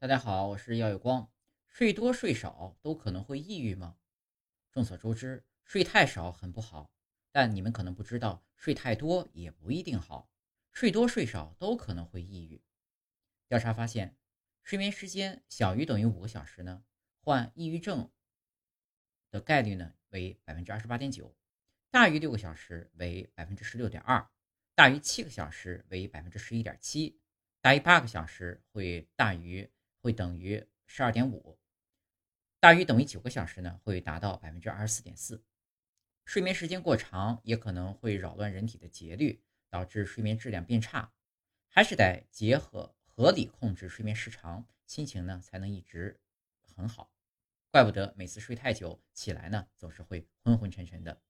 大家好，我是耀有光。睡多睡少都可能会抑郁吗？众所周知，睡太少很不好，但你们可能不知道，睡太多也不一定好。睡多睡少都可能会抑郁。调查发现，睡眠时间小于等于五个小时呢，患抑郁症的概率呢为百分之二十八点九，大于六个小时为百分之十六点二，大于七个小时为百分之十一点七，大于八个小时会大于。会等于十二点五，大于等于九个小时呢，会达到百分之二十四点四。睡眠时间过长也可能会扰乱人体的节律，导致睡眠质量变差。还是得结合合理控制睡眠时长，心情呢才能一直很好。怪不得每次睡太久起来呢，总是会昏昏沉沉的。